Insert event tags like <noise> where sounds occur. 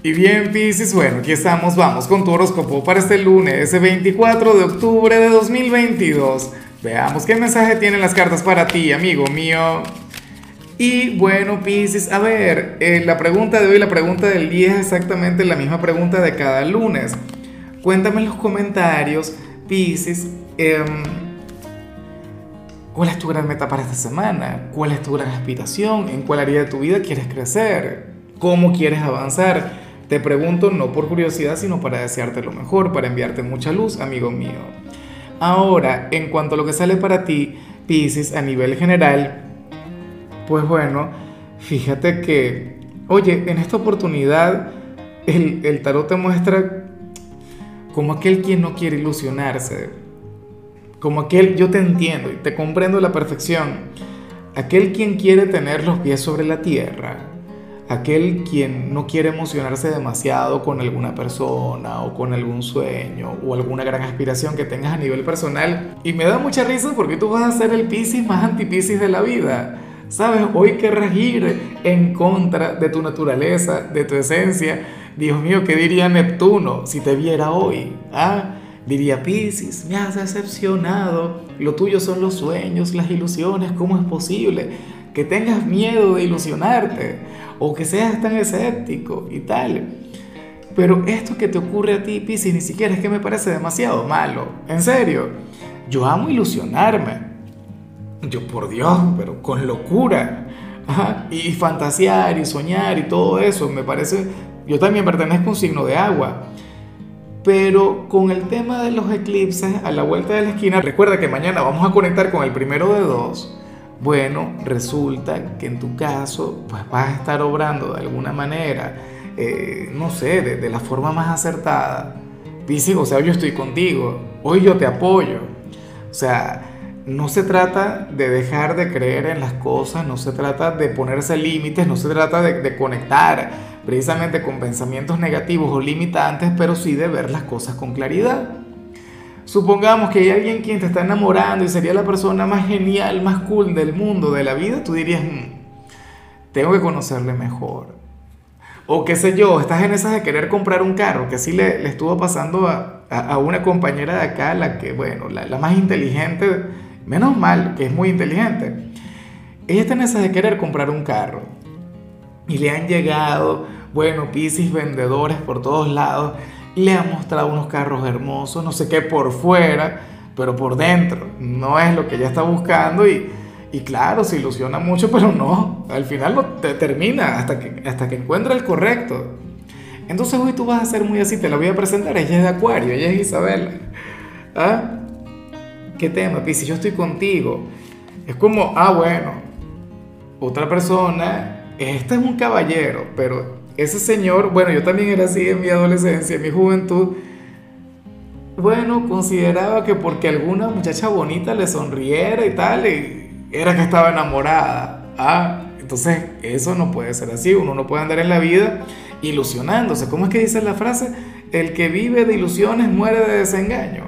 Y bien, Piscis, bueno, aquí estamos, vamos con tu horóscopo para este lunes, ese 24 de octubre de 2022. Veamos qué mensaje tienen las cartas para ti, amigo mío. Y bueno, Piscis, a ver, eh, la pregunta de hoy, la pregunta del día es exactamente la misma pregunta de cada lunes. Cuéntame en los comentarios, Piscis, em, ¿cuál es tu gran meta para esta semana? ¿Cuál es tu gran aspiración? ¿En cuál área de tu vida quieres crecer? ¿Cómo quieres avanzar? Te pregunto no por curiosidad, sino para desearte lo mejor, para enviarte mucha luz, amigo mío. Ahora, en cuanto a lo que sale para ti, Pisces, a nivel general, pues bueno, fíjate que, oye, en esta oportunidad el, el tarot te muestra como aquel quien no quiere ilusionarse, como aquel, yo te entiendo y te comprendo a la perfección, aquel quien quiere tener los pies sobre la tierra, aquel quien no quiere emocionarse demasiado con alguna persona o con algún sueño o alguna gran aspiración que tengas a nivel personal. Y me da mucha risa porque tú vas a ser el Piscis más anti-Piscis de la vida. ¿Sabes? Hoy querrás ir en contra de tu naturaleza, de tu esencia. Dios mío, ¿qué diría Neptuno si te viera hoy? ¿Ah? Diría Piscis, me has decepcionado. Lo tuyo son los sueños, las ilusiones. ¿Cómo es posible que tengas miedo de ilusionarte? o que seas tan escéptico y tal. Pero esto que te ocurre a ti, Piscis, ni siquiera es que me parece demasiado malo. En serio, yo amo ilusionarme. Yo, por Dios, pero con locura. Y fantasear y soñar y todo eso, me parece... Yo también pertenezco a un signo de agua. Pero con el tema de los eclipses a la vuelta de la esquina, recuerda que mañana vamos a conectar con el primero de dos. Bueno, resulta que en tu caso, pues vas a estar obrando de alguna manera, eh, no sé, de, la forma más acertada. Dice, o sea, yo estoy contigo, hoy yo te apoyo. O sea, no se trata de dejar de creer en las cosas, no se trata de ponerse límites, no se trata de, conectar precisamente con pensamientos negativos o limitantes, pero sí de ver las cosas con claridad. Supongamos que hay alguien quien te está enamorando y sería la persona más genial, más cool del mundo, de la vida, tú dirías, mm, tengo que conocerle mejor. O qué sé yo, estás en esas de querer comprar un carro, que así le, estuvo pasando a, a, una compañera de acá, la que, bueno, la, más inteligente, menos mal, que es muy inteligente. Ella está en esas de querer comprar un carro. Y le han llegado, bueno, piscis vendedores por todos lados le ha mostrado unos carros hermosos, no sé qué por fuera, pero por dentro no es lo que ella está buscando y, y claro, se ilusiona mucho, <laughs> pero no, al final te termina hasta que, hasta que encuentra el correcto. Entonces hoy tú vas a ser muy así, te la voy a presentar, ella es de Acuario, ella es Isabel. ¿Ah? ¿Qué tema, Si Yo estoy contigo. Es como, ah, bueno, otra persona, este es un caballero, pero ese señor, bueno, yo también era así en mi adolescencia, en mi juventud, bueno, consideraba que porque alguna muchacha bonita le sonriera y tal, era que estaba enamorada. Ah, entonces eso no puede ser así, uno no puede andar en la vida ilusionándose. ¿Cómo es que dice la frase? El que vive de ilusiones muere de desengaño.